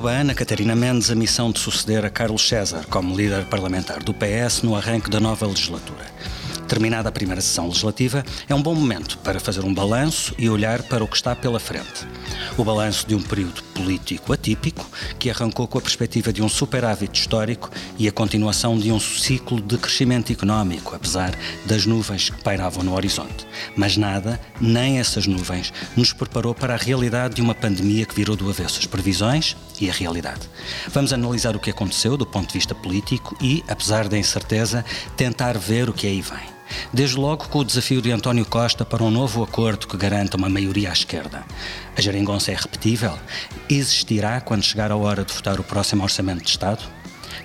coube a Ana Catarina Mendes a missão de suceder a Carlos César como líder parlamentar do PS no arranque da nova legislatura. Terminada a primeira sessão legislativa, é um bom momento para fazer um balanço e olhar para o que está pela frente. O balanço de um período político atípico, que arrancou com a perspectiva de um superávit histórico e a continuação de um ciclo de crescimento económico, apesar das nuvens que pairavam no horizonte. Mas nada, nem essas nuvens, nos preparou para a realidade de uma pandemia que virou do avesso as previsões e a realidade. Vamos analisar o que aconteceu do ponto de vista político e, apesar da incerteza, tentar ver o que aí vem. Desde logo com o desafio de António Costa para um novo acordo que garanta uma maioria à esquerda. A geringonça é repetível? Existirá quando chegar a hora de votar o próximo Orçamento de Estado?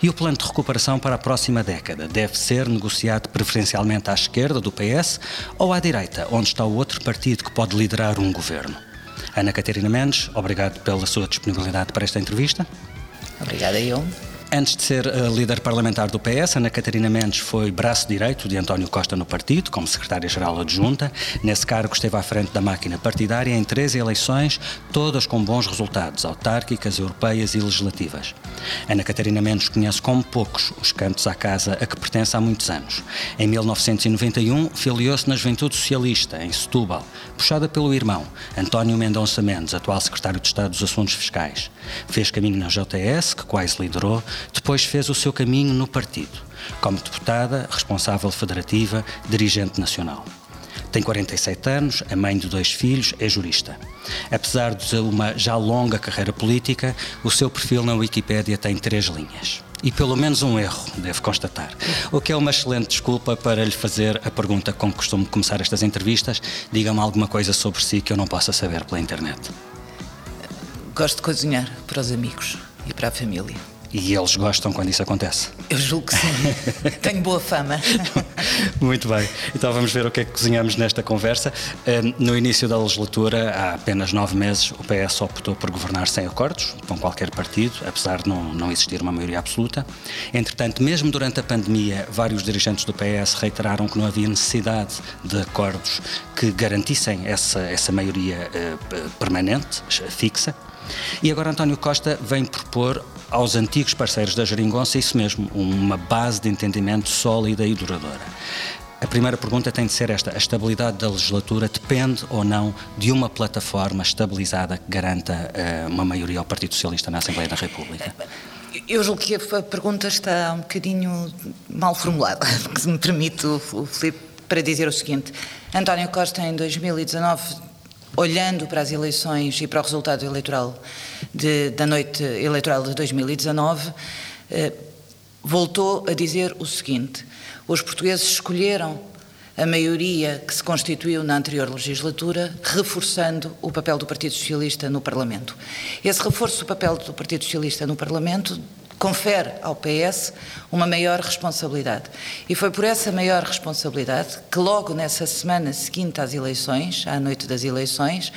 E o plano de recuperação para a próxima década deve ser negociado preferencialmente à esquerda do PS ou à direita, onde está o outro partido que pode liderar um governo? Ana Catarina Mendes, obrigado pela sua disponibilidade para esta entrevista. Obrigada, eu. Antes de ser uh, líder parlamentar do PS, Ana Catarina Mendes foi braço direito de António Costa no partido, como secretária-geral adjunta. Nesse cargo esteve à frente da máquina partidária em 13 eleições, todas com bons resultados, autárquicas, europeias e legislativas. Ana Catarina Mendes conhece como poucos os cantos à casa a que pertence há muitos anos. Em 1991, filiou-se na Juventude Socialista, em Setúbal, puxada pelo irmão, António Mendonça Mendes, atual secretário de Estado dos Assuntos Fiscais. Fez caminho na JTS, que quase liderou, depois fez o seu caminho no partido, como deputada, responsável federativa, dirigente nacional. Tem 47 anos, é mãe de dois filhos, é jurista. Apesar de uma já longa carreira política, o seu perfil na Wikipédia tem três linhas. E pelo menos um erro, devo constatar. O que é uma excelente desculpa para lhe fazer a pergunta com que costumo começar estas entrevistas: diga-me alguma coisa sobre si que eu não possa saber pela internet. Gosto de cozinhar para os amigos e para a família. E eles gostam quando isso acontece? Eu julgo que sim. Tenho boa fama. Muito bem. Então vamos ver o que é que cozinhamos nesta conversa. No início da legislatura, há apenas nove meses, o PS optou por governar sem acordos com qualquer partido, apesar de não, não existir uma maioria absoluta. Entretanto, mesmo durante a pandemia, vários dirigentes do PS reiteraram que não havia necessidade de acordos que garantissem essa, essa maioria eh, permanente, fixa. E agora António Costa vem propor aos antigos parceiros da Geringonça isso mesmo, uma base de entendimento sólida e duradoura. A primeira pergunta tem de ser esta: a estabilidade da legislatura depende ou não de uma plataforma estabilizada que garanta uh, uma maioria ao Partido Socialista na Assembleia da República? Eu julgo que a pergunta está um bocadinho mal formulada, se me permite, Filipe, para dizer o seguinte: António Costa, em 2019, olhando para as eleições e para o resultado eleitoral de, da noite eleitoral de 2019, eh, voltou a dizer o seguinte: os portugueses escolheram a maioria que se constituiu na anterior legislatura, reforçando o papel do Partido Socialista no Parlamento. Esse reforço do papel do Partido Socialista no Parlamento confere ao PS uma maior responsabilidade. E foi por essa maior responsabilidade que, logo nessa semana seguinte às eleições, à noite das eleições,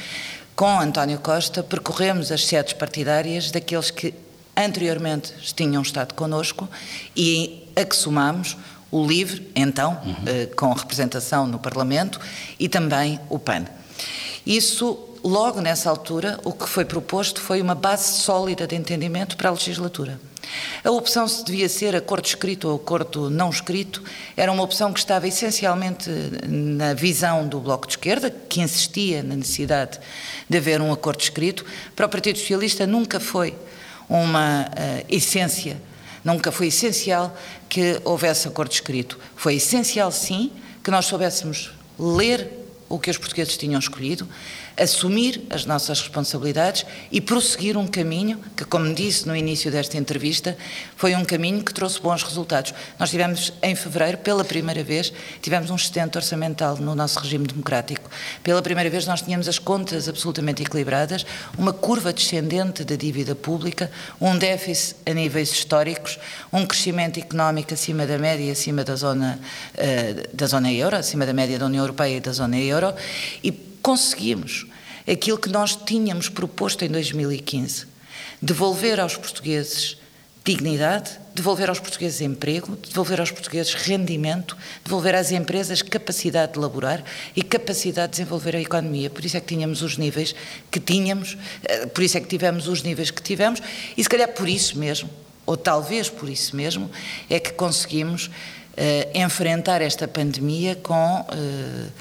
com António Costa, percorremos as sedes partidárias daqueles que anteriormente tinham estado connosco e a que somamos o LIVRE, então, uhum. eh, com representação no Parlamento, e também o PAN. Isso logo nessa altura, o que foi proposto foi uma base sólida de entendimento para a legislatura. A opção se devia ser acordo escrito ou acordo não escrito era uma opção que estava essencialmente na visão do Bloco de Esquerda, que insistia na necessidade de haver um acordo escrito. Para o Partido Socialista nunca foi uma uh, essência, nunca foi essencial que houvesse acordo escrito. Foi essencial, sim, que nós soubéssemos ler o que os portugueses tinham escolhido, assumir as nossas responsabilidades e prosseguir um caminho que, como disse no início desta entrevista, foi um caminho que trouxe bons resultados. Nós tivemos, em fevereiro, pela primeira vez, tivemos um excedente orçamental no nosso regime democrático. Pela primeira vez nós tínhamos as contas absolutamente equilibradas, uma curva descendente da dívida pública, um déficit a níveis históricos, um crescimento económico acima da média acima da zona, uh, da zona euro, acima da média da União Europeia e da zona euro, e conseguimos aquilo que nós tínhamos proposto em 2015, devolver aos portugueses dignidade, devolver aos portugueses emprego, devolver aos portugueses rendimento, devolver às empresas capacidade de laborar e capacidade de desenvolver a economia. Por isso é que tínhamos os níveis que tínhamos, eh, por isso é que tivemos os níveis que tivemos e se calhar por isso mesmo, ou talvez por isso mesmo, é que conseguimos uh, enfrentar esta pandemia com uh,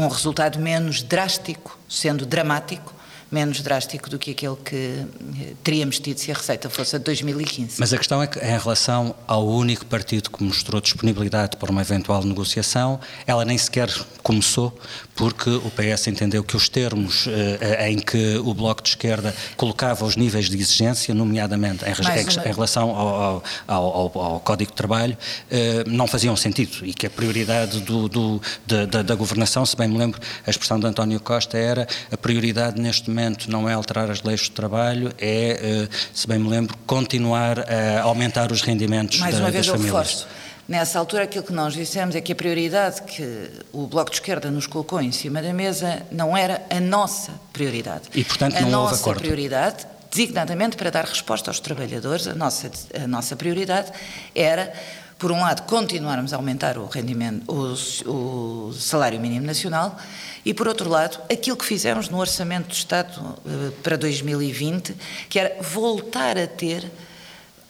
um resultado menos drástico, sendo dramático, menos drástico do que aquele que eh, teríamos tido se a receita fosse a de 2015. Mas a questão é que, em relação ao único partido que mostrou disponibilidade para uma eventual negociação, ela nem sequer começou, porque o PS entendeu que os termos eh, em que o Bloco de Esquerda colocava os níveis de exigência, nomeadamente em, em, em relação ao, ao, ao, ao, Código de Trabalho, eh, não faziam sentido e que a prioridade do, do, da, da, da governação, se bem me lembro, a expressão de António Costa era a prioridade neste momento não é alterar as leis do trabalho, é, eh, se bem me lembro, continuar a aumentar os rendimentos Mais da, uma vez das famílias. Reforço. Nessa altura, aquilo que nós dissemos é que a prioridade que o Bloco de Esquerda nos colocou em cima da mesa não era a nossa prioridade. E, portanto, a não houve acordo. A nossa prioridade, designadamente para dar resposta aos trabalhadores, a nossa, a nossa prioridade era, por um lado, continuarmos a aumentar o rendimento, o, o salário mínimo nacional e, por outro lado, aquilo que fizemos no Orçamento do Estado uh, para 2020, que era voltar a ter.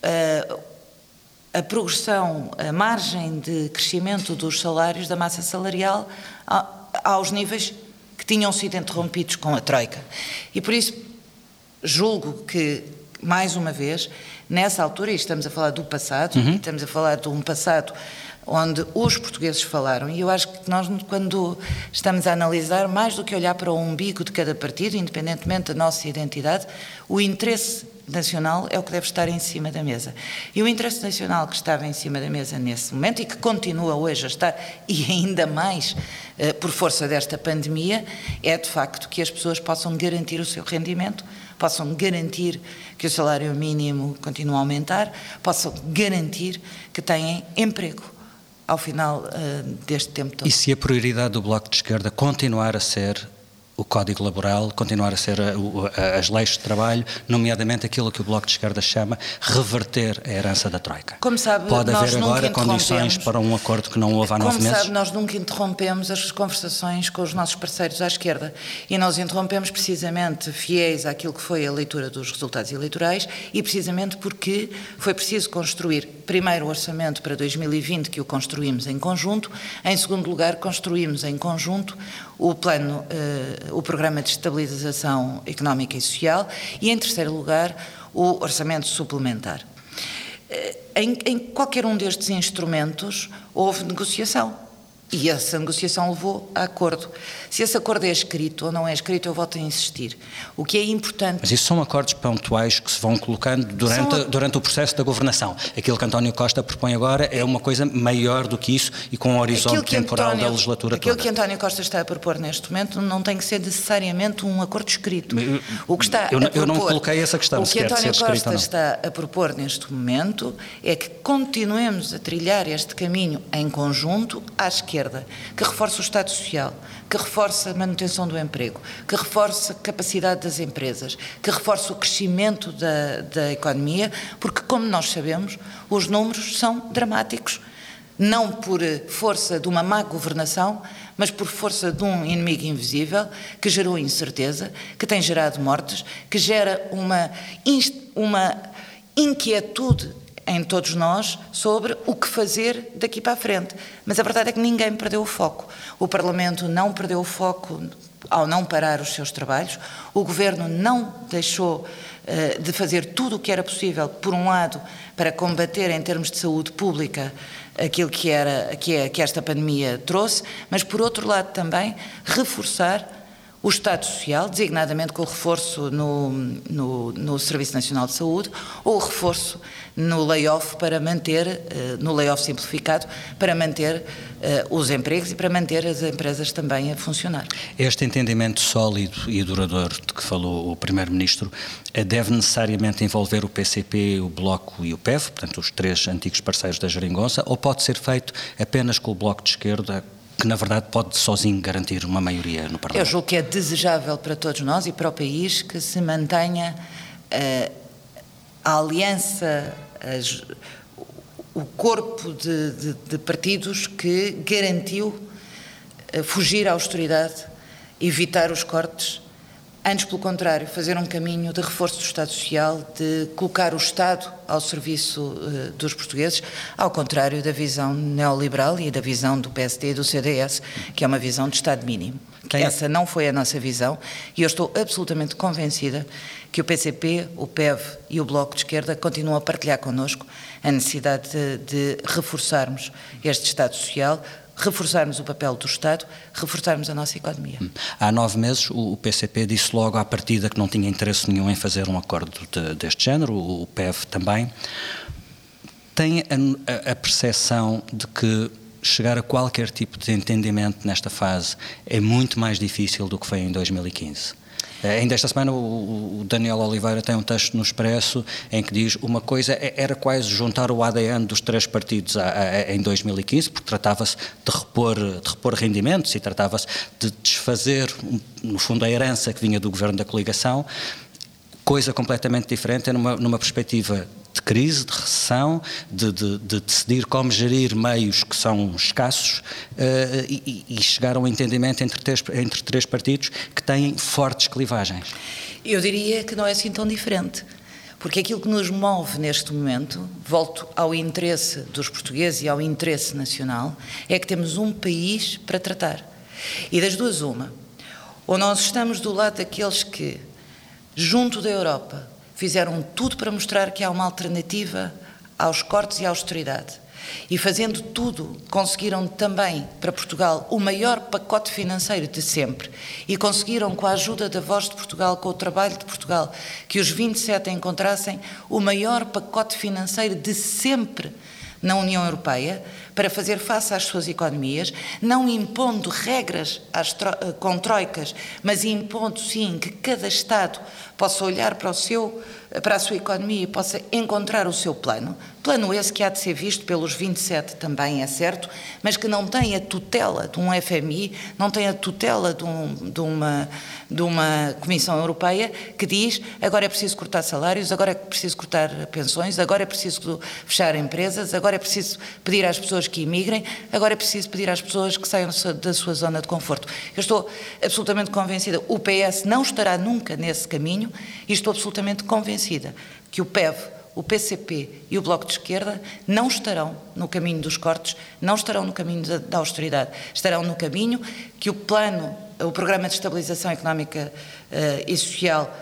Uh, a progressão, a margem de crescimento dos salários, da massa salarial, aos níveis que tinham sido interrompidos com a Troika. E por isso julgo que, mais uma vez, nessa altura, e estamos a falar do passado, uhum. estamos a falar de um passado onde os portugueses falaram, e eu acho que nós, quando estamos a analisar, mais do que olhar para o umbigo de cada partido, independentemente da nossa identidade, o interesse nacional é o que deve estar em cima da mesa. E o interesse nacional que estava em cima da mesa nesse momento e que continua hoje a estar, e ainda mais uh, por força desta pandemia, é de facto que as pessoas possam garantir o seu rendimento, possam garantir que o salário mínimo continue a aumentar, possam garantir que têm emprego ao final uh, deste tempo todo. E se a prioridade do Bloco de Esquerda continuar a ser o Código Laboral, continuar a ser a, a, as leis de trabalho, nomeadamente aquilo que o Bloco de Esquerda chama reverter a herança da Troika. Como sabe, Pode haver agora condições para um acordo que não houve há nove Como meses? sabe, nós nunca interrompemos as conversações com os nossos parceiros à esquerda e nós interrompemos precisamente fiéis àquilo que foi a leitura dos resultados eleitorais e precisamente porque foi preciso construir primeiro orçamento para 2020 que o construímos em conjunto, em segundo lugar construímos em conjunto o plano, uh, o programa de estabilização económica e social. E, em terceiro lugar, o orçamento suplementar. Uh, em, em qualquer um destes instrumentos houve negociação e essa negociação levou a acordo. Se esse acordo é escrito ou não é escrito, eu volto a insistir. O que é importante. Mas isso são acordos pontuais que se vão colocando durante, são... durante o processo da governação. Aquilo que António Costa propõe agora é uma coisa maior do que isso e com um horizonte temporal António, da legislatura aquilo toda. que António Costa está a propor neste momento não tem que ser necessariamente um acordo escrito. O que está eu, a propor, eu não coloquei essa questão. O que António Costa está a propor neste momento é que continuemos a trilhar este caminho em conjunto à esquerda, que reforça o Estado Social, que reforça a manutenção do emprego, que reforça a capacidade das empresas, que reforça o crescimento da, da economia, porque, como nós sabemos, os números são dramáticos. Não por força de uma má governação, mas por força de um inimigo invisível que gerou incerteza, que tem gerado mortes, que gera uma, uma inquietude em todos nós sobre o que fazer daqui para a frente. Mas a verdade é que ninguém perdeu o foco. O Parlamento não perdeu o foco ao não parar os seus trabalhos, o Governo não deixou uh, de fazer tudo o que era possível, por um lado, para combater em termos de saúde pública aquilo que, era, que, é, que esta pandemia trouxe, mas por outro lado também reforçar o Estado Social, designadamente com o reforço no, no, no, Serviço Nacional de Saúde, ou o reforço no layoff para manter, uh, no layoff simplificado, para manter uh, os empregos e para manter as empresas também a funcionar. Este entendimento sólido e duradouro de que falou o Primeiro-Ministro eh, deve necessariamente envolver o PCP, o Bloco e o PEV, portanto os três antigos parceiros da Jeringonça, ou pode ser feito apenas com o Bloco de Esquerda, que na verdade pode sozinho garantir uma maioria no Parlamento. Eu julgo que é desejável para todos nós e para o país que se mantenha uh, a aliança, as, o corpo de, de, de, partidos que garantiu uh, fugir à austeridade, evitar os cortes Antes, pelo contrário, fazer um caminho de reforço do Estado Social, de colocar o Estado ao serviço uh, dos portugueses, ao contrário da visão neoliberal e da visão do PSD e do CDS, que é uma visão de Estado mínimo. Tem... Essa não foi a nossa visão e eu estou absolutamente convencida que o PCP, o PEV e o Bloco de Esquerda continuam a partilhar connosco a necessidade de, de reforçarmos este Estado Social, reforçarmos o papel do Estado, reforçarmos a nossa economia. Hum. Há nove meses o PCP disse logo à partida que não tinha interesse nenhum em fazer um acordo de, deste género, o PEV também. Tem a, a, a percepção de que chegar a qualquer tipo de entendimento nesta fase é muito mais difícil do que foi em 2015? Eh, ainda esta semana o, Daniel Oliveira tem um texto no Expresso em que diz uma coisa é, era quase juntar o ADN dos três partidos a, a, em 2015, porque tratava-se de repor, de repor rendimentos e tratava-se de desfazer, no fundo, a herança que vinha do governo da coligação, coisa completamente diferente, numa, numa perspectiva de crise, de recessão, de, de, de, decidir como gerir meios que são escassos uh, e, e, chegar a um entendimento entre três, entre três partidos que têm fortes clivagens. Eu diria que não é assim tão diferente. Porque aquilo que nos move neste momento, volto ao interesse dos portugueses e ao interesse nacional, é que temos um país para tratar. E das duas, uma. Ou nós estamos do lado daqueles que, junto da Europa, fizeram tudo para mostrar que há uma alternativa aos cortes e à austeridade. E fazendo tudo, conseguiram também para Portugal o maior pacote financeiro de sempre. E conseguiram, com a ajuda da Voz de Portugal, com o trabalho de Portugal, que os 27 encontrassem o maior pacote financeiro de sempre na União Europeia para fazer face às suas economias, não impondo regras tro com troicas, mas impondo sim que cada Estado possa olhar para, o seu, para a sua economia e possa encontrar o seu plano. Plano esse que há de ser visto pelos 27 também, é certo, mas que não tem a tutela de um FMI, não tem a tutela de, um, de, uma, de uma Comissão Europeia que diz agora é preciso cortar salários, agora é preciso cortar pensões, agora é preciso fechar empresas, agora é preciso pedir às pessoas que imigrem, agora é preciso pedir às pessoas que saiam da sua zona de conforto. Eu estou absolutamente convencida, o PS não estará nunca nesse caminho, e estou absolutamente convencida que o PEV, o PCP e o Bloco de Esquerda não estarão no caminho dos cortes, não estarão no caminho da, da austeridade, estarão no caminho que o plano, o Programa de Estabilização Económica uh, e Social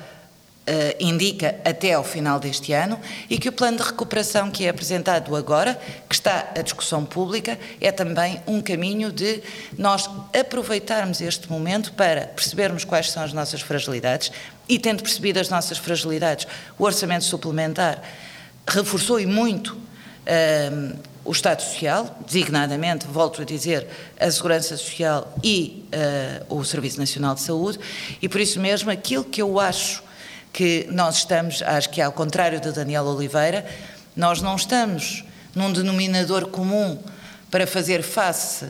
Uh, indica até ao final deste ano e que o plano de recuperação que é apresentado agora, que está à discussão pública, é também um caminho de nós aproveitarmos este momento para percebermos quais são as nossas fragilidades, e tendo percebido as nossas fragilidades, o orçamento suplementar reforçou e muito um, o Estado Social, designadamente, volto a dizer, a Segurança Social e uh, o Serviço Nacional de Saúde, e por isso mesmo aquilo que eu acho que nós estamos, acho que ao contrário da Daniel Oliveira, nós não estamos num denominador comum para fazer face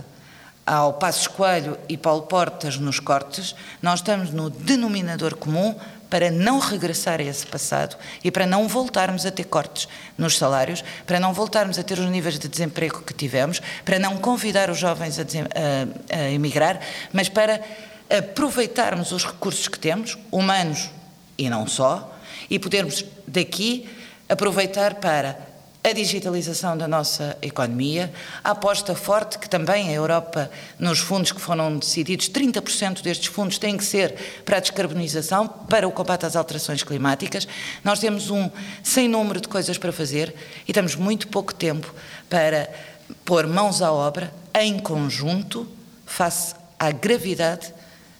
ao Passos Coelho e Paulo Portas nos cortes, nós estamos no denominador comum para não regressar a esse passado e para não voltarmos a ter cortes nos salários, para não voltarmos a ter os níveis de desemprego que tivemos, para não convidar os jovens a, a, a emigrar, mas para aproveitarmos os recursos que temos, humanos e não só, e podermos daqui aproveitar para a digitalização da nossa economia, a aposta forte que também a Europa, nos fundos que foram decididos, 30% destes fundos têm que ser para a descarbonização, para o combate às alterações climáticas. Nós temos um sem número de coisas para fazer e temos muito pouco tempo para pôr mãos à obra em conjunto face à gravidade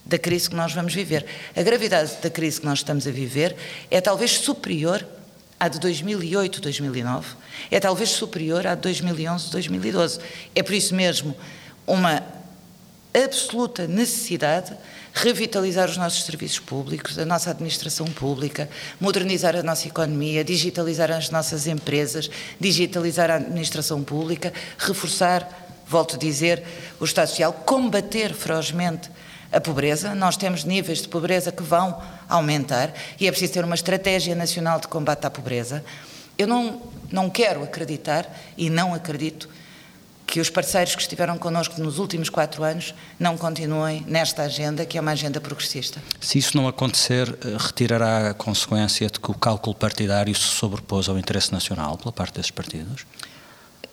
da crise que nós vamos viver. A gravidade da crise que nós estamos a viver é talvez superior à de 2008, 2009, é talvez superior à de 2011, 2012. É por isso mesmo uma absoluta necessidade revitalizar os nossos serviços públicos, a nossa administração pública, modernizar a nossa economia, digitalizar as nossas empresas, digitalizar a administração pública, reforçar, volto a dizer, o Estado Social, combater ferozmente a pobreza, nós temos níveis de pobreza que vão aumentar e é preciso ter uma estratégia nacional de combate à pobreza. Eu não, não quero acreditar e não acredito que os parceiros que estiveram connosco nos últimos quatro anos não continuem nesta agenda, que é uma agenda progressista. Se isso não acontecer, eh, retirará a consequência de que o cálculo partidário se sobrepôs ao interesse nacional pela parte desses partidos?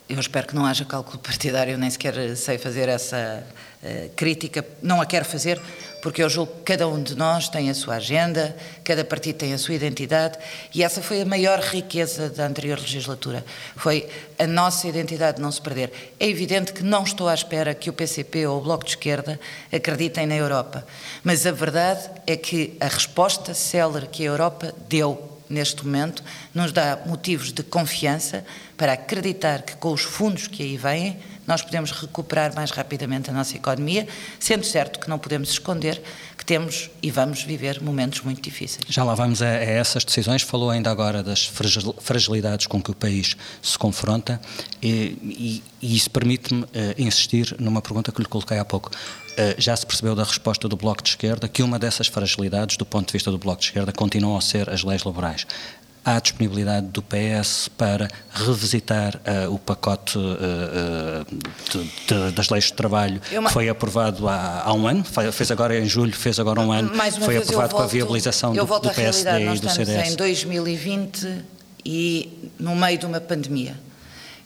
Eu espero que não haja cálculo partidário, nem sequer sei fazer essa uh, crítica, não a quero fazer, porque eu julgo que cada um de nós tem a sua agenda, cada partido tem a sua identidade, e essa foi a maior riqueza da anterior legislatura, foi a nossa identidade não se perder. É evidente que não estou à espera que o PCP ou o Bloco de Esquerda acreditem na Europa, mas a verdade é que a resposta célere que a Europa deu neste momento, nos dá motivos de confiança para acreditar que com os fundos que aí vêm, nós podemos recuperar mais rapidamente a nossa economia, sendo certo que não podemos esconder que temos e vamos viver momentos muito difíceis. Já lá vamos a, a essas decisões. Falou ainda agora das fragilidades com que o país se confronta e, e, e isso permite-me uh, insistir numa pergunta que lhe coloquei há pouco. Uh, já se percebeu da resposta do Bloco de Esquerda que uma dessas fragilidades, do ponto de vista do Bloco de Esquerda, continuam a ser as leis laborais há disponibilidade do PS para revisitar uh, o pacote uh, de, de, das leis de trabalho que foi aprovado há, há, um ano, fez agora em julho, fez agora um ano, foi aprovado volto, com a viabilização do, do PSD e do CDS. Em 2020 e no meio de uma pandemia.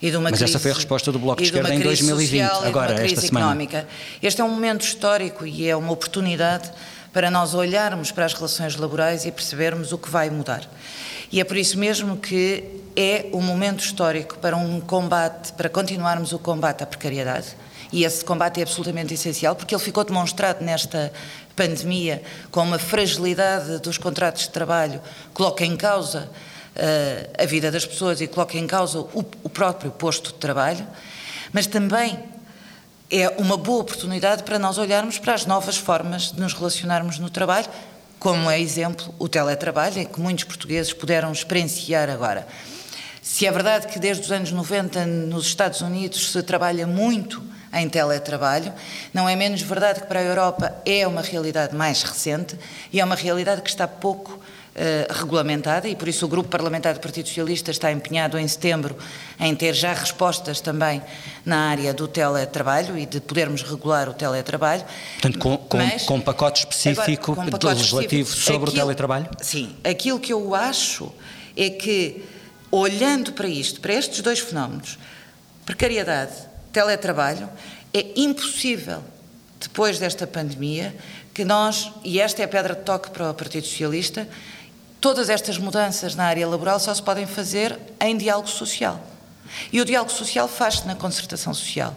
E de uma Mas crise, essa foi a resposta do Bloco de Esquerda em 2020, agora, esta semana. Económica. Este é um momento histórico e é uma oportunidade para nós olharmos para as relações laborais e percebermos o que vai mudar. E é por isso mesmo que é um momento histórico para um combate, para continuarmos o combate à precariedade. E esse combate é absolutamente essencial porque ele ficou demonstrado nesta pandemia com uma fragilidade dos contratos de trabalho, coloca em causa uh, a vida das pessoas e coloca em causa o, o próprio posto de trabalho, mas também é uma boa oportunidade para nós olharmos para as novas formas de nos relacionarmos no trabalho, como é exemplo o teletrabalho, que muitos portugueses puderam experienciar agora. Se é verdade que desde os anos 90 nos Estados Unidos se trabalha muito em teletrabalho, não é menos verdade que para a Europa é uma realidade mais recente e é uma realidade que está pouco eh, regulamentada e por isso o Grupo Parlamentar do Partido Socialista está empenhado em setembro em ter já respostas também na área do teletrabalho e de podermos regular o teletrabalho. Portanto, com, com, Mas, com um pacote específico agora, um pacote legislativo específico, sobre aquilo, o teletrabalho? Sim. Aquilo que eu acho é que, olhando para isto, para estes dois fenómenos, precariedade, teletrabalho, é impossível, depois desta pandemia, que nós, e esta é a pedra de toque para o Partido Socialista, Todas estas mudanças na área laboral só se podem fazer em diálogo social. E o diálogo social faz-se na concertação social.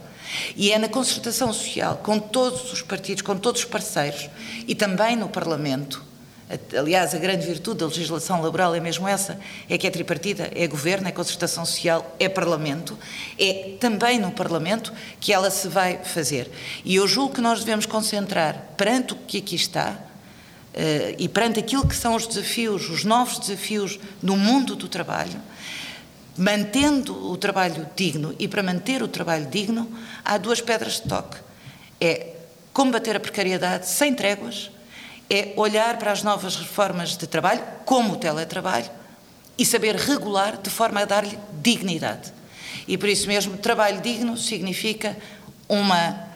E é na concertação social, com todos os partidos, com todos os parceiros e também no Parlamento. Aliás, a grande virtude da legislação laboral é mesmo essa: é que é tripartida, é governo, é concertação social, é Parlamento. É também no Parlamento que ela se vai fazer. E eu julgo que nós devemos concentrar perante o que aqui está e perante aquilo que são os desafios, os novos desafios no mundo do trabalho, mantendo o trabalho digno, e para manter o trabalho digno, há duas pedras de toque. É combater a precariedade sem tréguas, é olhar para as novas reformas de trabalho, como o teletrabalho, e saber regular de forma a dar-lhe dignidade. E por isso mesmo, trabalho digno significa uma.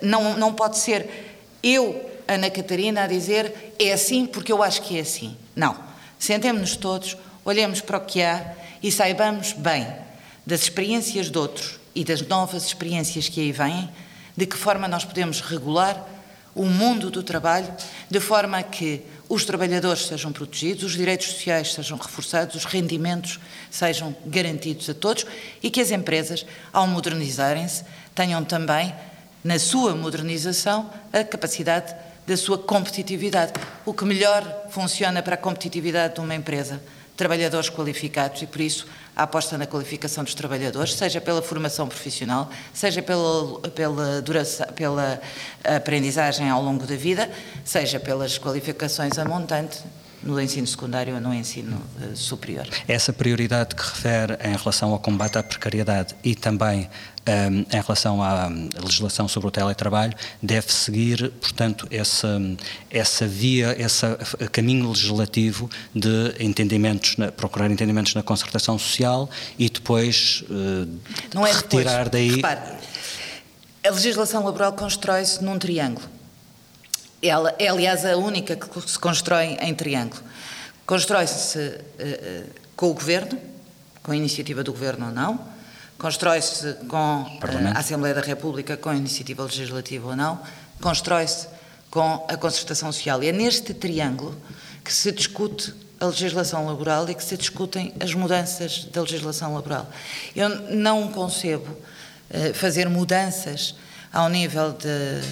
Não, não pode ser eu Ana Catarina a dizer é assim porque eu acho que é assim. Não. Sentemos-nos todos, olhemos para o que há e saibamos bem das experiências de outros e das novas experiências que aí vêm, de que forma nós podemos regular o mundo do trabalho de forma que os trabalhadores sejam protegidos, os direitos sociais sejam reforçados, os rendimentos sejam garantidos a todos e que as empresas, ao modernizarem-se, tenham também, na sua modernização, a capacidade da sua competitividade. O que melhor funciona para a competitividade de uma empresa? Trabalhadores qualificados e, por isso, a aposta na qualificação dos trabalhadores, seja pela formação profissional, seja pela, pela, duração, pela aprendizagem ao longo da vida, seja pelas qualificações a montante, no ensino secundário ou no ensino uh, superior. Essa prioridade que refere em relação ao combate à precariedade e também um, em relação à legislação sobre o teletrabalho deve seguir, portanto, essa, essa via, esse caminho legislativo de entendimentos, na, procurar entendimentos na concertação social e depois uh, Não é retirar depois. daí. Repare, a legislação laboral constrói-se num triângulo. Ela é, aliás, a única que se constrói em triângulo. Constrói-se uh, com o governo, com a iniciativa do governo ou não, constrói-se com uh, a Assembleia da República, com a iniciativa legislativa ou não, constrói-se com a concertação social. E é neste triângulo que se discute a legislação laboral e que se discutem as mudanças da legislação laboral. Eu não concebo fazer mudanças ao nível de,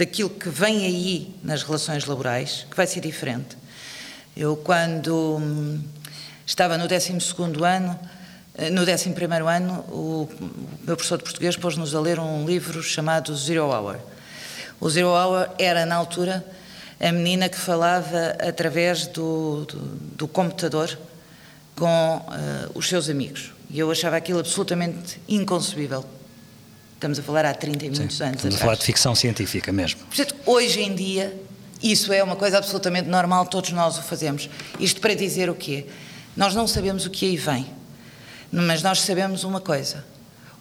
daquilo que vem aí nas relações laborais, que vai ser diferente. Eu, quando hum, estava no 12 ano, eh, no 11 ano, o meu professor de português pôs-nos a ler um livro chamado Zero Hour. O Zero Hour era, na altura, a menina que falava através do, do, do computador com uh, os seus amigos. E eu achava aquilo absolutamente inconcebível. Estamos a falar há 30 e muitos Sim, anos estamos atrás. a falar de ficção científica mesmo. Portanto, hoje em dia, isso é uma coisa absolutamente normal, todos nós o fazemos. Isto para dizer o quê? Nós não sabemos o que aí vem, mas nós sabemos uma coisa: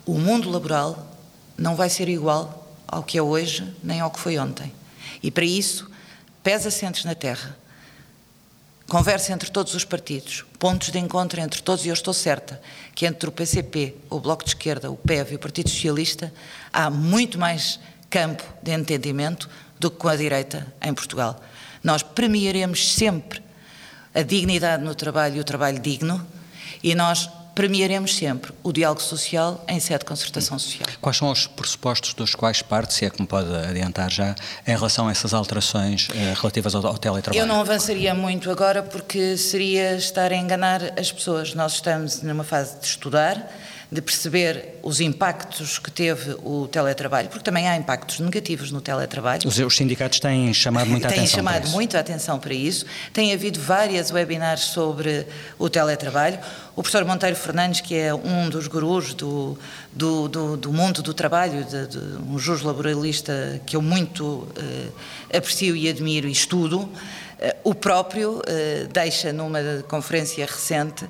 o mundo laboral não vai ser igual ao que é hoje, nem ao que foi ontem. E para isso, pesa assentes na terra, conversa entre todos os partidos, pontos de encontro entre todos, e eu estou certa que entre o PCP, o Bloco de Esquerda, o PEV e o Partido Socialista há muito mais campo de entendimento do que com a direita em Portugal. Nós premiaremos sempre a dignidade no trabalho e o trabalho digno, e nós premiaremos sempre o diálogo social em sede de concertação social. Quais são os pressupostos dos quais parte, se é que me pode adiantar já, em relação a essas alterações eh, relativas ao, ao teletrabalho? Eu não avançaria muito agora porque seria estar a enganar as pessoas. Nós estamos numa fase de estudar, de perceber os impactos que teve o teletrabalho, porque também há impactos negativos no teletrabalho. Os, os sindicatos têm chamado muita têm atenção chamado para isso. atenção para isso. Tem havido várias webinars sobre o teletrabalho. O professor Monteiro Fernandes, que é um dos gurus do, do, do, do mundo do trabalho, de, de, um juiz laboralista que eu muito uh, aprecio e admiro e estudo, uh, o próprio uh, deixa numa conferência recente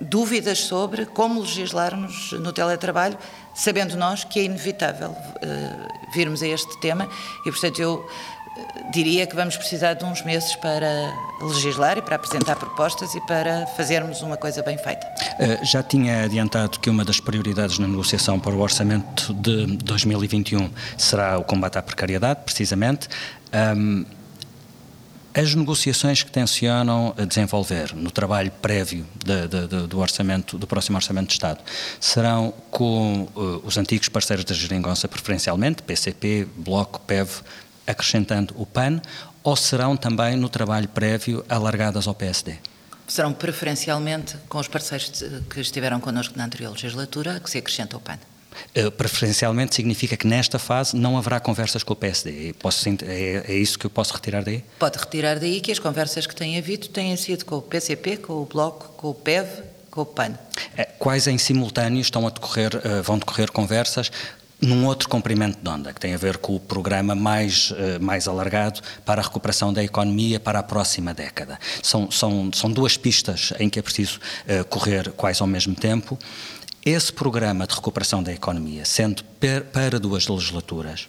dúvidas sobre como legislarmos no teletrabalho, sabendo nós que é inevitável uh, virmos a este tema e, portanto, eu uh, diria que vamos precisar de uns meses para legislar e para apresentar propostas e para fazermos uma coisa bem feita. Uh, já tinha adiantado que uma das prioridades na negociação para o orçamento de 2021 será o combate à precariedade, precisamente. Um, as negociações que tencionam desenvolver no trabalho prévio de, de, de, do orçamento, do próximo orçamento de Estado, serão com uh, os antigos parceiros da Geringonça, preferencialmente, PCP, Bloco, PEV, acrescentando o PAN, ou serão também no trabalho prévio alargadas ao PSD? Serão preferencialmente com os parceiros que estiveram connosco na anterior legislatura, que se acrescenta o PAN. Uh, preferencialmente significa que nesta fase não haverá conversas com o PSD. Posso, é, é, isso que eu posso retirar daí? Pode retirar daí que as conversas que têm havido têm sido com o PCP, com o Bloco, com o PEV, com o PAN. Uh, quais em simultâneo estão a decorrer, uh, vão decorrer conversas num outro comprimento de onda, que tem a ver com o programa mais, mais alargado para a recuperação da economia para a próxima década. São, são, são duas pistas em que é preciso correr quase ao mesmo tempo. Esse programa de recuperação da economia, sendo para duas legislaturas,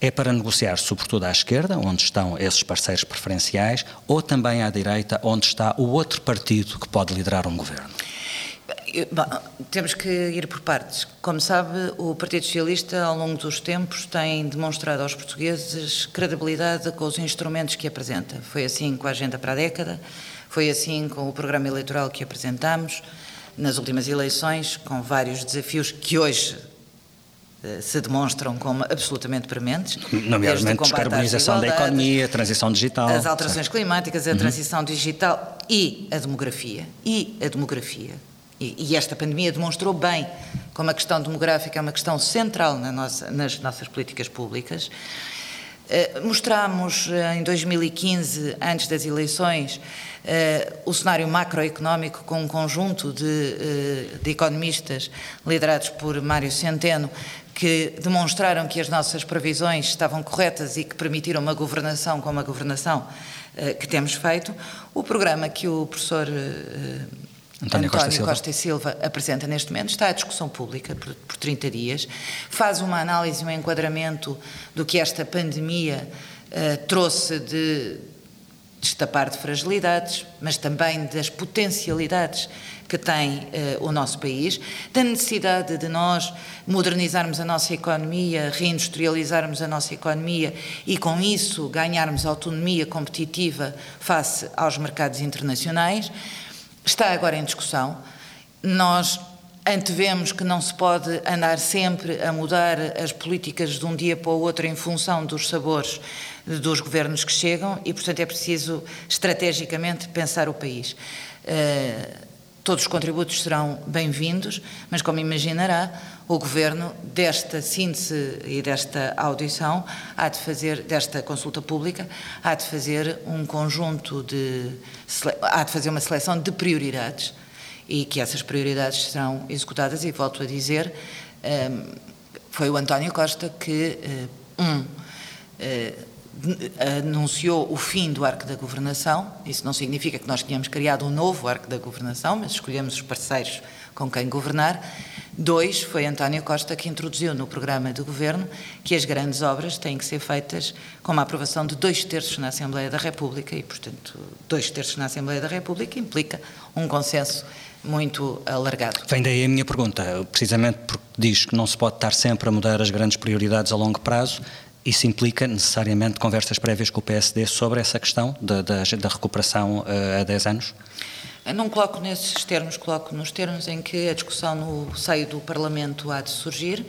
é para negociar sobretudo à esquerda, onde estão esses parceiros preferenciais, ou também à direita, onde está o outro partido que pode liderar um governo? Bom, temos que ir por partes. Como sabe, o Partido Socialista, ao longo dos tempos, tem demonstrado aos portugueses credibilidade com os instrumentos que apresenta. Foi assim com a Agenda para a Década, foi assim com o programa eleitoral que apresentamos nas últimas eleições, com vários desafios que hoje eh, se demonstram como absolutamente prementes. Nomeadamente descarbonização da economia, a transição digital. As alterações sim. climáticas, a uhum. transição digital e a demografia. E a demografia. E, e, esta pandemia demonstrou bem como a questão demográfica é uma questão central na nossa, nas nossas políticas públicas. Uh, mostramos uh, em 2015, antes das eleições, o cenário macroeconómico com um conjunto de, de economistas liderados por Mário Centeno que demonstraram que as nossas previsões estavam corretas e que permitiram uma governação como a governação que temos feito. O programa que o professor António, António Costa, Silva. Costa, e Silva apresenta neste momento está à discussão pública por, por 30 dias, faz uma análise, um enquadramento do que esta pandemia uh, trouxe de destapar de fragilidades, mas também das potencialidades que tem uh, o nosso país, da necessidade de nós modernizarmos a nossa economia, reindustrializarmos a nossa economia e, com isso, ganharmos autonomia competitiva face aos mercados internacionais, está agora em discussão. Nós antevemos que não se pode andar sempre a mudar as políticas de um dia para o outro em função dos sabores dos governos que chegam e, portanto, é preciso estrategicamente pensar o país. Uh, Todos os contributos serão bem-vindos, mas, como imaginará, o Governo, desta síntese e desta audição, há de fazer, desta consulta pública, há de fazer um conjunto de. há de fazer uma seleção de prioridades e que essas prioridades serão executadas. E volto a dizer, hum, foi o António Costa que, um, hum, anunciou o fim do arco da governação. Isso não significa que nós tenhamos criado um novo arco da governação, mas escolhemos os parceiros com quem governar. Dois, foi António Costa que introduziu no programa de governo que as grandes obras têm que ser feitas com uma aprovação de dois terços na Assembleia da República e, portanto, dois terços na Assembleia da República implica um consenso muito alargado. Vem daí a minha pergunta, precisamente porque diz que não se pode estar sempre a mudar as grandes prioridades a longo prazo, isso implica necessariamente conversas prévias com o PSD sobre essa questão da, da, da recuperação uh, a 10 anos? Eu não coloco nesses termos, coloco nos termos em que a discussão no seio do Parlamento há de surgir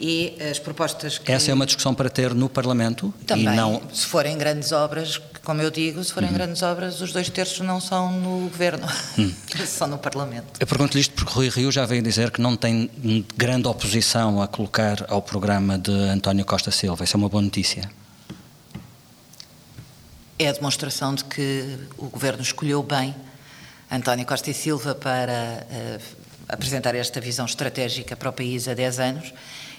e as propostas que... Essa é uma discussão para ter no Parlamento Também, e não... se forem grandes obras, como eu digo, se forem uhum. grandes obras, os dois terços não são no Governo, uhum. são no Parlamento. Eu pergunto-lhe isto porque Rui Rio já veio dizer que não tem grande oposição a colocar ao programa de António Costa Silva. Isso é uma boa notícia. É a demonstração de que o Governo escolheu bem António Costa e Silva para uh, apresentar esta visão estratégica para o país há 10 anos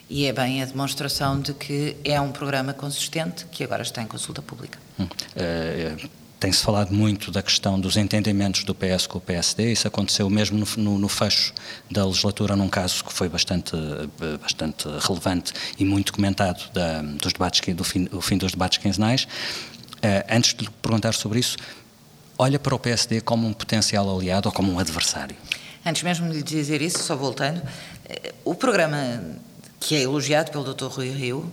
e é bem a demonstração de que é um programa consistente que agora está em consulta pública. Hum. Uh, tem-se falado muito da questão dos entendimentos do PS com o PSD, isso aconteceu mesmo no, no, no, fecho da legislatura, num caso que foi bastante, eh, bastante relevante e muito comentado da, dos debates, do fim, fim dos debates quinzenais. Uh, antes de lhe perguntar sobre isso, olha para o PSD como um potencial aliado ou como um adversário? Antes mesmo de dizer isso, só voltando, o programa que é elogiado pelo Dr. Rui Rio,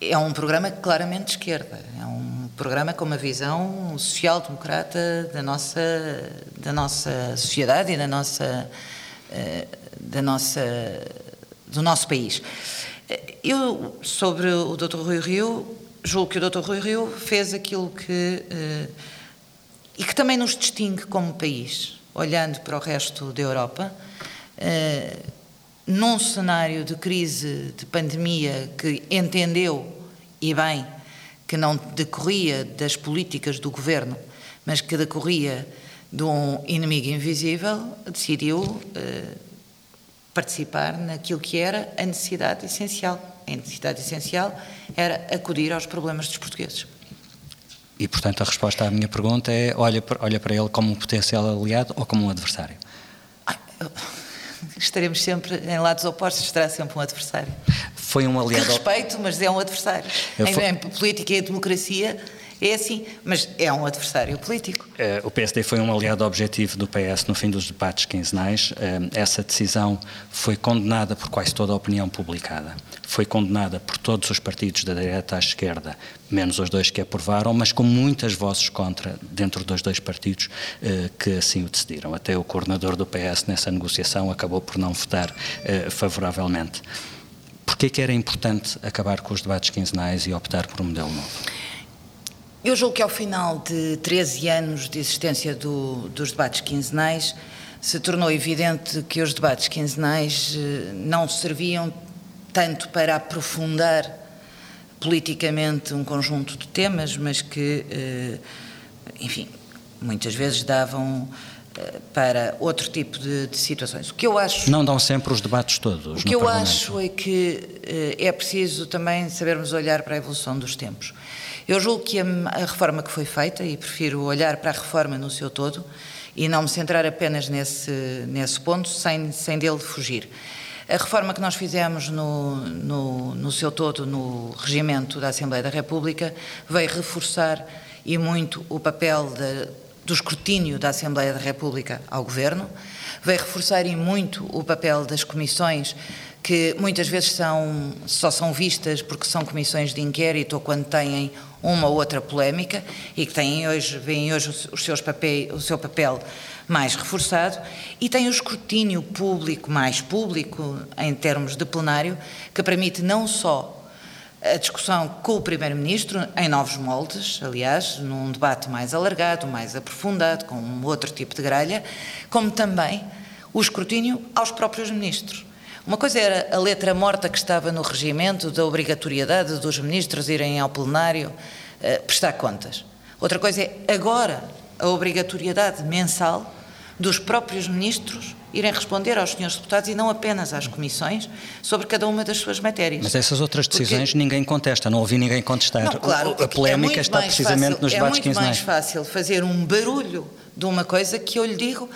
é um programa claramente de esquerda, é um programa com uma visão social-democrata da nossa, da nossa sociedade e da nossa, eh, da nossa, do nosso país. Eu, sobre o Dr. Rui Rio, julgo que o Dr. Rui Rio fez aquilo que. E que também nos distingue como país, olhando para o resto da Europa. Eh, num cenário de crise, de pandemia, que entendeu, e bem, que não decorria das políticas do governo, mas que decorria de um inimigo invisível, decidiu eh, participar naquilo que era a necessidade essencial. A necessidade essencial era acudir aos problemas dos portugueses. E, portanto, a resposta à minha pergunta é: olha, olha para ele como um potencial aliado ou como um adversário? estaremos sempre em lados opostos, estará sempre um adversário. Foi um aliado. Que respeito, mas é um adversário. Em, em política e democracia é assim, mas é um adversário político. Uh, o PSD foi um aliado objetivo do PS no fim dos debates quinzenais. Uh, essa decisão foi condenada por quase toda a opinião publicada. Foi condenada por todos os partidos da direita à esquerda, menos os dois que aprovaram, mas com muitas vozes contra dentro dos dois partidos uh, que assim o decidiram. Até o coordenador do PS nessa negociação acabou por não votar favoravelmente. Porquê que era importante acabar com os debates quinzenais e optar por um modelo novo? Eu julgo que ao final de 13 anos de existência do, dos debates quinzenais, se tornou evidente que os debates quinzenais eh, não serviam tanto para aprofundar politicamente um conjunto de temas, mas que, eh, enfim, muitas vezes davam eh, para outro tipo de, de, situações. O que eu acho não dão sempre os debates todos. O que eu acho é que é preciso também sabermos olhar para a evolução dos tempos. Eu julgo que a, a reforma que foi feita e prefiro olhar para a reforma no seu todo e não me centrar apenas nesse nesse ponto sem sem dele fugir. A reforma que nós fizemos no, no, no seu todo no regimento da Assembleia da República veio reforçar e muito o papel de, do escrutínio da Assembleia da República ao Governo, veio reforçar e muito o papel das comissões que muitas vezes são, só são vistas porque são comissões de inquérito ou quando têm uma ou outra polémica e que têm hoje, veem hoje os seus papéis, o seu papel mais reforçado e tem o escrutínio público, mais público em termos de plenário, que permite não só a discussão com o Primeiro-Ministro, em novos moldes, aliás, num debate mais alargado, mais aprofundado, com um outro tipo de grelha, como também o escrutínio aos próprios ministros. Uma coisa era a letra morta que estava no regimento da obrigatoriedade dos ministros irem ao plenário uh, prestar contas. Outra coisa é agora a obrigatoriedade mensal dos próprios ministros irem responder aos senhores deputados e não apenas às comissões sobre cada uma das suas matérias. Mas essas outras decisões Porque... ninguém contesta, não ouvi ninguém contestar. Não, claro, a polémica é está precisamente fácil, nos debates quinzenais. É muito mais fácil fazer um barulho de uma coisa que eu lhe digo,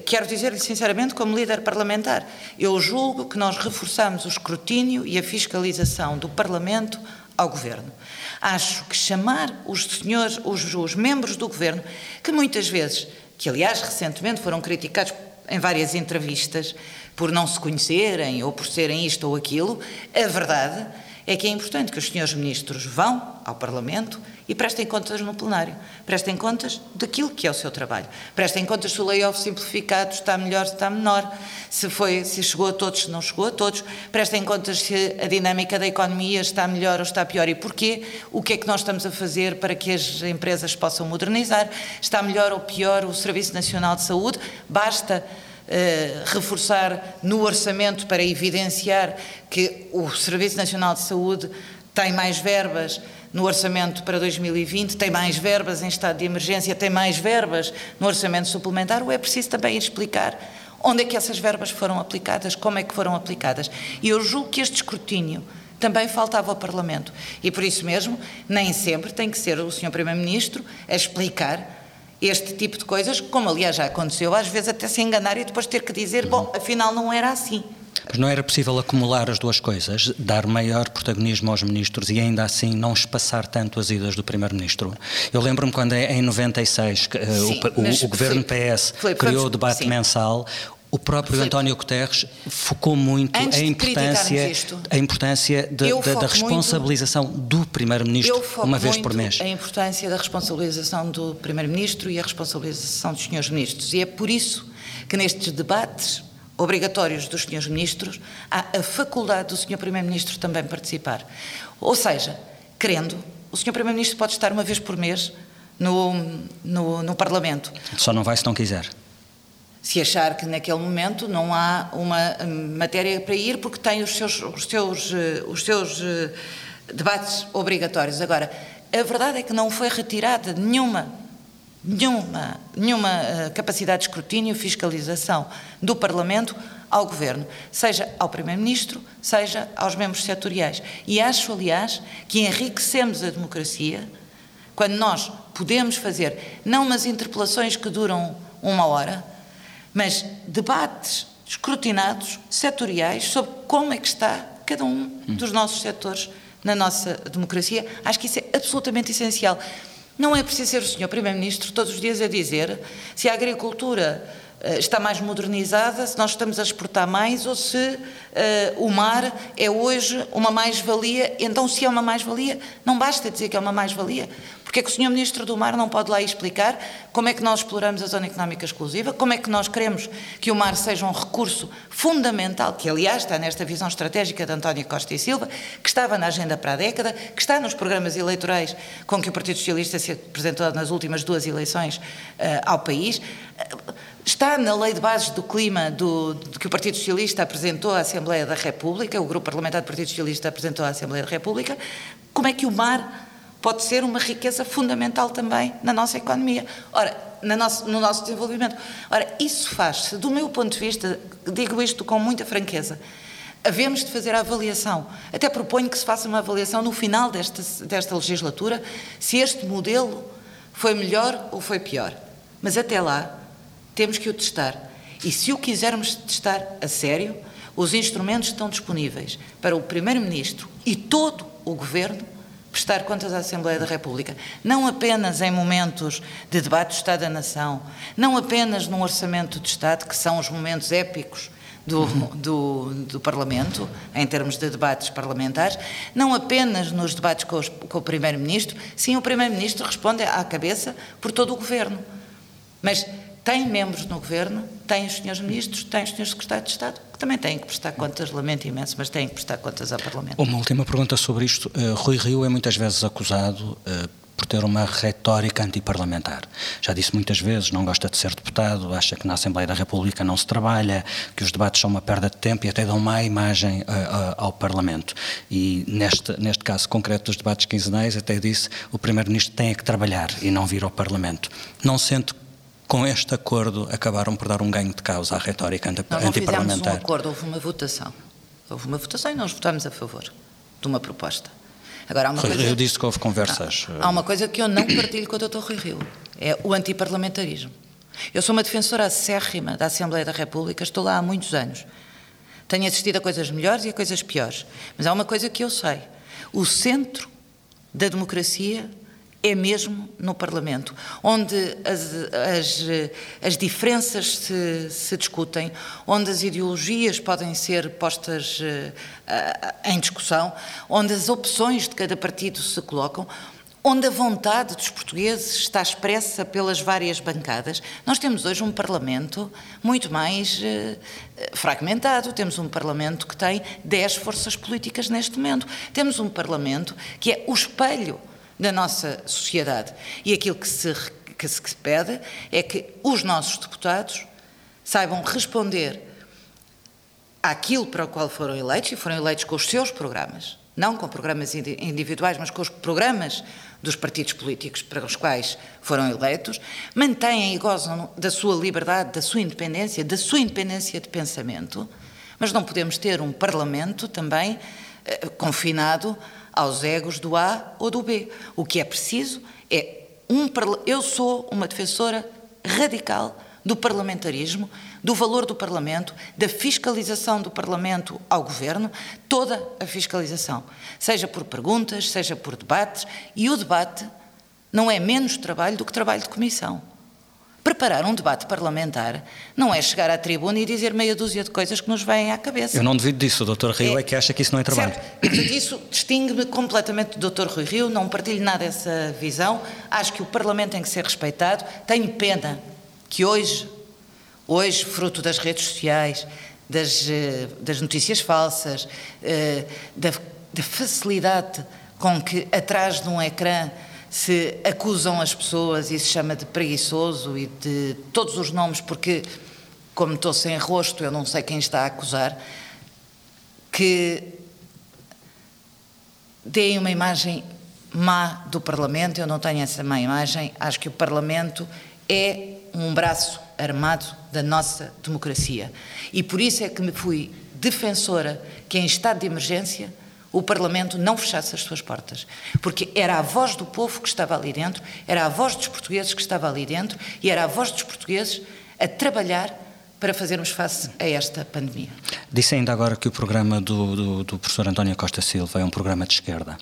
quero dizer-lhe sinceramente como líder parlamentar, eu julgo que nós reforçamos o escrutínio e a fiscalização do Parlamento ao Governo. Acho que chamar os senhores, os, os membros do Governo, que muitas vezes que aliás recentemente foram criticados em várias entrevistas por não se conhecerem ou por serem isto ou aquilo, a verdade é que é importante que os senhores ministros vão ao Parlamento e prestem contas no plenário. Prestem contas daquilo que é o seu trabalho. Prestem contas se o layoff simplificado está melhor, se está menor, se, foi, se chegou a todos, se não chegou a todos. Prestem contas se a dinâmica da economia está melhor ou está pior e porquê. O que é que nós estamos a fazer para que as empresas possam modernizar. Está melhor ou pior o Serviço Nacional de Saúde. Basta Uh, reforçar no orçamento para evidenciar que o Serviço Nacional de Saúde tem mais verbas no orçamento para 2020, tem mais verbas em estado de emergência, tem mais verbas no orçamento suplementar, ou é preciso também explicar onde é que essas verbas foram aplicadas, como é que foram aplicadas. E eu julgo que este escrutínio também faltava ao Parlamento. E por isso mesmo, nem sempre tem que ser o Sr. Primeiro-Ministro a explicar este tipo de coisas, como aliás já aconteceu, às vezes até se enganar e depois ter que dizer, bom, afinal não era assim. Mas não era possível acumular as duas coisas, dar maior protagonismo aos ministros e ainda assim não espaçar tanto as idas do Primeiro-Ministro? Eu lembro-me quando em 96 sim, o, o, o, governo PS foi, criou o debate sim. mensal, o próprio António Guterres focou muito a importância, a importância de, de, da responsabilização muito, do Primeiro-Ministro uma vez por mês. A importância da responsabilização do Primeiro-Ministro e a responsabilização dos senhores ministros. E é por isso que nestes debates obrigatórios dos senhores ministros há a faculdade do senhor Primeiro-Ministro também participar. Ou seja, querendo, o senhor Primeiro-Ministro pode estar uma vez por mês no, no, no Parlamento. Só não vai se não quiser se achar que naquele momento não há uma hum, matéria para ir porque tem os seus, os seus, eh, os seus eh, debates obrigatórios. Agora, a verdade é que não foi retirada nenhuma, nenhuma, nenhuma eh, capacidade de escrutínio, fiscalização do Parlamento ao Governo, seja ao Primeiro-Ministro, seja aos membros setoriais. E acho, aliás, que enriquecemos a democracia quando nós podemos fazer não umas interpelações que duram uma hora, mas debates escrutinados, setoriais, sobre como é que está cada um dos nossos setores na nossa democracia. Acho que isso é absolutamente essencial. Não é preciso ser o Sr. Primeiro-Ministro todos os dias a dizer se a agricultura está mais modernizada, se nós estamos a exportar mais ou se uh, o mar é hoje uma mais-valia. Então, se é uma mais-valia, não basta dizer que é uma mais-valia. Porque é que o Sr. Ministro do Mar não pode lá explicar como é que nós exploramos a zona económica exclusiva, como é que nós queremos que o mar seja um recurso fundamental, que aliás está nesta visão estratégica de António Costa e Silva, que estava na agenda para a década, que está nos programas eleitorais com que o Partido Socialista se apresentou nas últimas duas eleições uh, ao país. Está na lei de bases do clima do, que o Partido Socialista apresentou à Assembleia da República, o Grupo Parlamentar do Partido Socialista apresentou à Assembleia da República, como é que o mar pode ser uma riqueza fundamental também na nossa economia. Ora, nosso, no nosso desenvolvimento. Ora, isso faz-se, do meu ponto de vista, digo isto com muita franqueza, havemos de fazer a avaliação. Até proponho que se faça uma avaliação no final desta, desta legislatura, se este modelo foi melhor ou foi pior. Mas até lá, temos que o testar. E se o quisermos testar a sério, os instrumentos estão disponíveis para o Primeiro-Ministro e todo o Governo prestar contas à Assembleia da República. Não apenas em momentos de debate do Estado da Nação, não apenas num orçamento de Estado, que são os momentos épicos do, do, do, Parlamento, em termos de debates parlamentares, não apenas nos debates com, os, com o Primeiro-Ministro, sim, o Primeiro-Ministro responde à cabeça por todo o Governo. Mas tem membros no Governo, tem os senhores Ministros, tem os senhores Secretários de Estado, que também têm que prestar contas, lamento imenso, mas têm que prestar contas ao Parlamento. Uma última pergunta sobre isto. Uh, Rui Rio é muitas vezes acusado. Uh, por ter uma retórica antiparlamentar. Já disse muitas vezes, não gosta de ser deputado, acha que na Assembleia da República não se trabalha, que os debates são uma perda de tempo e até dão má imagem uh, uh, ao Parlamento. E neste, neste caso concreto dos debates quinzenais, até disse, o Primeiro-Ministro tem é que trabalhar e não vir ao Parlamento. Não sente com este acordo acabaram por dar um ganho de causa à retórica antiparlamentar? Não, não fizemos um acordo, houve uma votação. Houve uma votação e nós votámos a favor de uma proposta. Agora, há uma coisa... Eu disse que houve conversas. Há, há uma coisa que eu não partilho com o Dr. Rui Rio, é o antiparlamentarismo. Eu sou uma defensora acérrima da Assembleia da República, estou lá há muitos anos. Tenho assistido a coisas melhores e a coisas piores. Mas há uma coisa que eu sei: o centro da democracia é mesmo no Parlamento, onde as, as, as diferenças se, se, discutem, onde as ideologias podem ser postas uh, em discussão, onde as opções de cada partido se colocam, onde a vontade dos portugueses está expressa pelas várias bancadas. Nós temos hoje um Parlamento muito mais uh, fragmentado. Temos um Parlamento que tem 10 forças políticas neste momento. Temos um Parlamento que é o espelho da nossa sociedade. E aquilo que se, que se pede é que os nossos deputados saibam responder àquilo para o qual foram eleitos, e foram eleitos com os seus programas, não com programas individuais, mas com os programas dos partidos políticos para os quais foram eleitos, mantêm e gozam da sua liberdade, da sua independência, da sua independência de pensamento, mas não podemos ter um Parlamento também eh, confinado aos egos do A ou do B. O que é preciso é um. Eu sou uma defensora radical do parlamentarismo, do valor do Parlamento, da fiscalização do Parlamento ao Governo, toda a fiscalização, seja por perguntas, seja por debates, e o debate não é menos trabalho do que trabalho de comissão. Preparar um debate parlamentar não é chegar à tribuna e dizer meia dúzia de coisas que nos vêm à cabeça. Eu não devido disso, o Dr. Rio é, é que acha que isso não é trabalho. Certo. Isso distingue-me completamente do Dr. Rui Rio, não partilho nada dessa visão. Acho que o Parlamento tem que ser respeitado. Tenho pena que hoje, hoje, fruto das redes sociais, das, eh, das notícias falsas, eh, da, da facilidade com que atrás de um ecrã se acusam as pessoas e se chama de preguiçoso e de todos os nomes, porque, como estou sem rosto, eu não sei quem está a acusar, que deem uma imagem má do Parlamento, eu não tenho essa má imagem, acho que o Parlamento é um braço armado da nossa democracia. E por isso é que me fui defensora que em estado de emergência o Parlamento não fechasse as suas portas. Porque era a voz do povo que estava ali dentro, era a voz dos portugueses que estava ali dentro e era a voz dos portugueses a trabalhar para fazermos face a esta pandemia. Disse ainda agora que o programa do, do, do professor António Costa Silva é um programa de esquerda.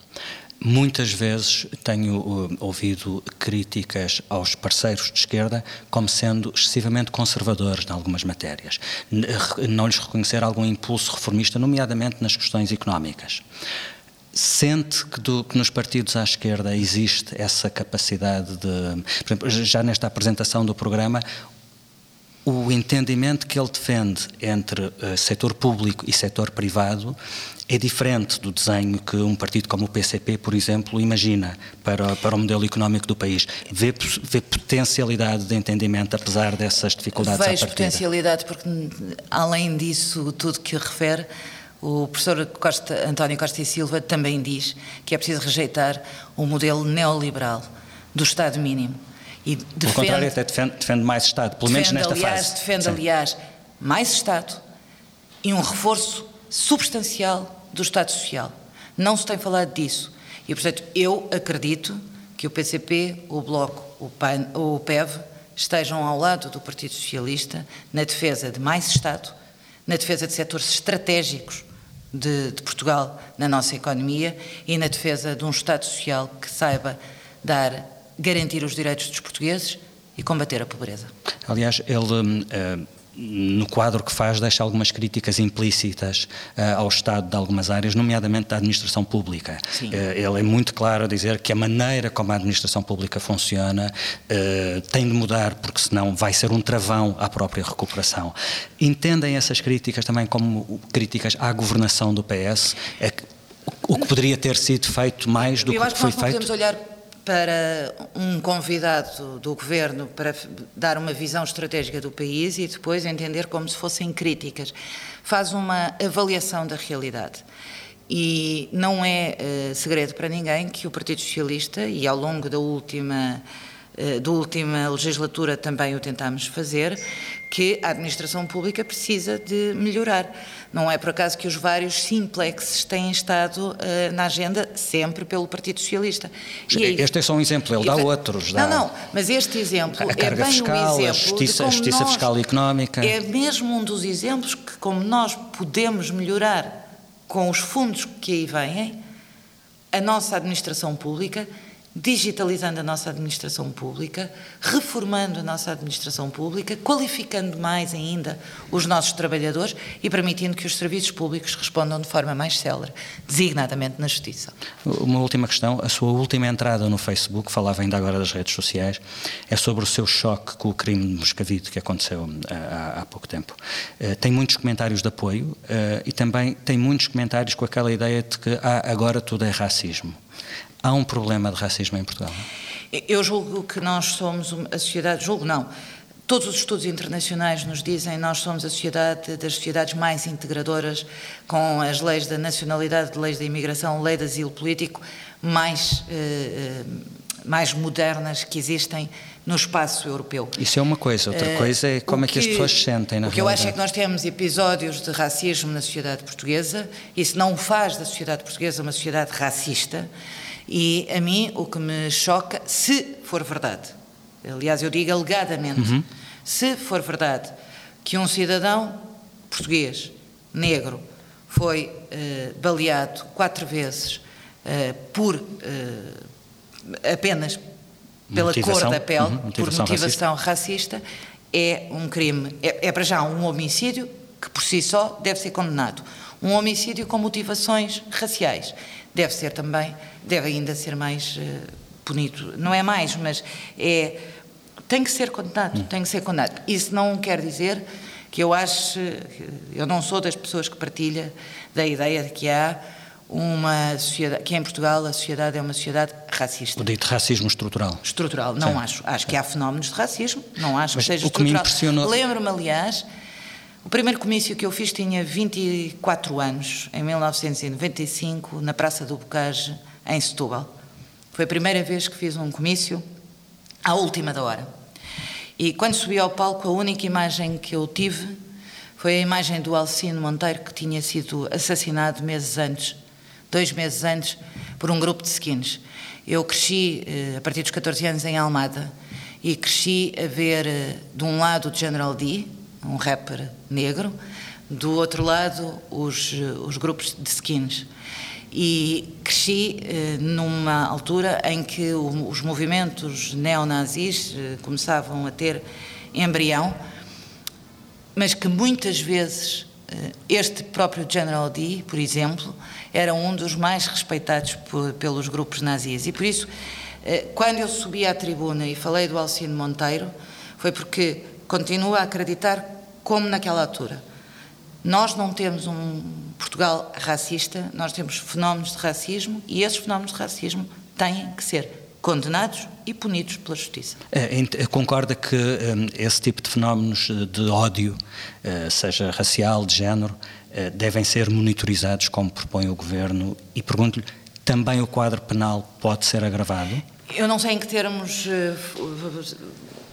Muitas vezes tenho uh, ouvido críticas aos parceiros de esquerda como sendo excessivamente conservadores em algumas matérias, não lhes reconhecer algum impulso reformista, nomeadamente nas questões económicas. Sente que, do, que, nos partidos à esquerda existe essa capacidade de. Por exemplo, já nesta apresentação do programa, o entendimento que ele defende entre uh, setor público e setor privado é diferente do desenho que um partido como o PCP, por exemplo, imagina para, para o modelo económico do país. Vê, vê potencialidade de entendimento, apesar dessas dificuldades Vejo potencialidade, porque além disso, tudo que refere, O professor Costa, António Costa e Silva também diz que é preciso rejeitar o modelo neoliberal do Estado mínimo. E defende, Pelo contrário, até defende, defende mais Estado, pelo menos nesta aliás, fase. Defende, Sim. aliás, mais Estado e um reforço substancial do Estado Social. Não se tem falado disso. E, portanto, eu acredito que o PCP, o Bloco, o, PAN, o PEV estejam ao lado do Partido Socialista na defesa de mais Estado, na defesa de setores estratégicos de, de, Portugal na nossa economia e na defesa de um Estado Social que saiba dar, garantir os direitos dos portugueses e combater a pobreza. Aliás, ele. Uh no quadro que faz, deixa algumas críticas implícitas uh, ao Estado de algumas áreas, nomeadamente da administração pública. Uh, ele é muito claro a dizer que a maneira como a administração pública funciona tem de mudar, porque senão vai ser um travão à própria recuperação. Entendem essas críticas também como críticas à governação do PS? É que, o que poderia ter sido feito mais do Eu que foi feito? podemos olhar para um convidado do governo para dar uma visão estratégica do país e depois entender como se fossem críticas. Faz uma avaliação da realidade. E não é uh, segredo para ninguém que o Partido Socialista, e ao longo da última, uh, da última legislatura também o tentámos fazer, que a administração pública precisa de melhorar. Não é por acaso que os vários simplexes têm estado uh, na agenda sempre pelo Partido Socialista. E este é só um exemplo, ele dá outros. Dá não, não, mas este exemplo a é bem fiscal, um exemplo a justiça, a justiça nós, fiscal e económica. É mesmo um dos exemplos que, como nós podemos melhorar com os fundos que aí vêm, a nossa administração pública digitalizando a nossa administração pública, reformando a nossa administração pública, qualificando mais ainda os nossos trabalhadores e permitindo que os serviços públicos respondam de forma mais célere, designadamente na justiça. Uma última questão, a sua última entrada no Facebook, falava ainda agora das redes sociais, é sobre o seu choque com o crime de Moscavide que aconteceu eh, há, há pouco tempo. Uh, tem muitos comentários de apoio uh, e também tem muitos comentários com aquela ideia de que ah, agora tudo é racismo. Há um problema de racismo em Portugal? Eu julgo que nós somos a sociedade, julgo não, todos os estudos internacionais nos dizem nós somos a sociedade das sociedades mais integradoras, com as leis da nacionalidade, leis da imigração, lei de asilo político, mais, eh, mais modernas que existem no espaço europeu. Isso é uma coisa, outra uh, coisa é como é que, as pessoas se sentem na O que realidade. eu acho é que nós temos episódios de racismo na sociedade portuguesa, isso não faz da sociedade portuguesa uma sociedade racista, e a mim o que me choca, se for verdade, aliás eu digo alegadamente, uhum. se for verdade que um cidadão português, negro, foi uh, baleado quatro vezes uh, por uh, apenas pela motivação, cor da pele, uhum, motivação por motivação racista. racista, é um crime, é, é para já um homicídio que por si só deve ser condenado. Um homicídio com motivações raciais deve ser também, deve ainda ser mais uh, punido. Não é mais, mas é tem que ser condenado, hum. tem que ser condenado. Isso não quer dizer que eu acho, eu não sou das pessoas que partilha da ideia de que há uma sociedade, que em Portugal a sociedade é uma sociedade racista. O dito racismo estrutural. Estrutural, não Sim. acho. Acho Sim. que há fenómenos de racismo, não acho Mas que seja o estrutural. Que me impressionou... Lembro-me, aliás, o primeiro comício que eu fiz tinha 24 anos, em 1995, na Praça do Bocage, em Setúbal. Foi a primeira vez que fiz um comício à última da hora. E quando subi ao palco, a única imagem que eu tive foi a imagem do Alcino Monteiro, que tinha sido assassinado meses antes, dois meses antes, por um grupo de skins. Eu cresci, eh, a partir dos 14 anos, em Almada, e cresci a ver, eh, de um lado, o General D, um rapper negro, do outro lado os, os grupos de skins. E cresci eh, numa altura em que os movimentos neonazis eh, começavam a ter embrião, mas que muitas vezes eh, este próprio General D, por exemplo, era um dos mais respeitados por, pelos grupos nazis. E por isso, quando eu subi à tribuna e falei do Alcino Monteiro, foi porque continuo a acreditar como naquela altura. Nós não temos um Portugal racista, nós temos fenómenos de racismo e esses fenómenos de racismo têm que ser condenados e punidos pela justiça. É, concorda que um, esse tipo de fenómenos de ódio, uh, seja racial, de género, eh, devem ser monitorizados, como propõe o Governo? E pergunto-lhe, também o quadro penal pode ser agravado? Eu não sei em que termos eh,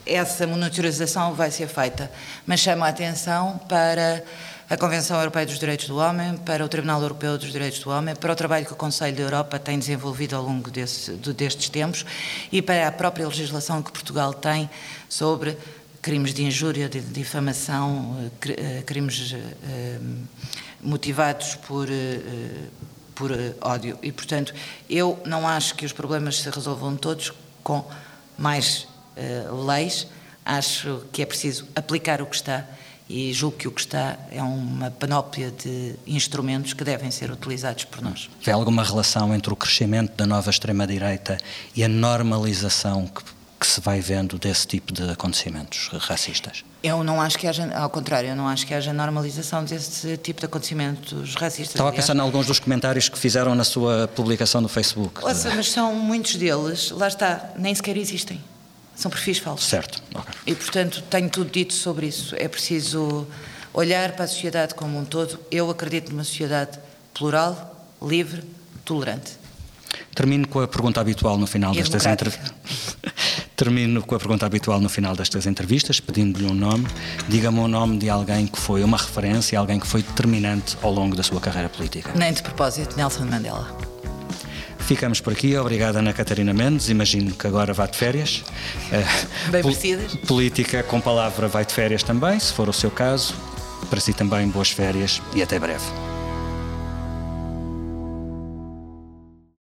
essa monitorização vai ser feita, mas chamo a atenção para a Convenção Europeia dos Direitos do Homem, para o Tribunal Europeu dos Direitos do Homem, para o trabalho que o Conselho da Europa tem desenvolvido ao longo desse, destes tempos e para a própria legislação que Portugal tem sobre crimes de injúria, de difamação, eh, eh, crimes eh, motivados por, por ódio. E, portanto, eu não acho que os problemas se resolvam todos com mais leis, acho que é preciso aplicar o que está e julgo que o que está é uma panóplia de instrumentos que devem ser utilizados por nós. Vê alguma relação entre o crescimento da nova extrema-direita e a normalização que, que, se vai vendo desse tipo de acontecimentos racistas? Eu não acho que haja, ao contrário, eu não acho que haja normalização desse tipo de acontecimentos racistas. Estava a pensar em alguns dos comentários que fizeram na sua publicação no Facebook. Ouça, mas são muitos deles, lá está, nem sequer existem. São perfis falsos. Certo. Okay. E, portanto, tenho tudo dito sobre isso. É preciso olhar para a sociedade como um todo. Eu acredito numa sociedade plural, livre, tolerante. Termino com a pergunta habitual no final e destas entrevistas. Termino com a pergunta habitual no final destas entrevistas, pedindo-lhe um nome. Diga-me o nome de alguém que foi uma referência, alguém que foi determinante ao longo da sua carreira política. Nem de propósito, Nelson Mandela. Ficamos por aqui. Obrigada, Ana Catarina Mendes. Imagino que agora vá de férias. Eh, Bem merecidas. Política com palavra vai de férias também, se for o seu caso. Para si também, boas férias e até breve.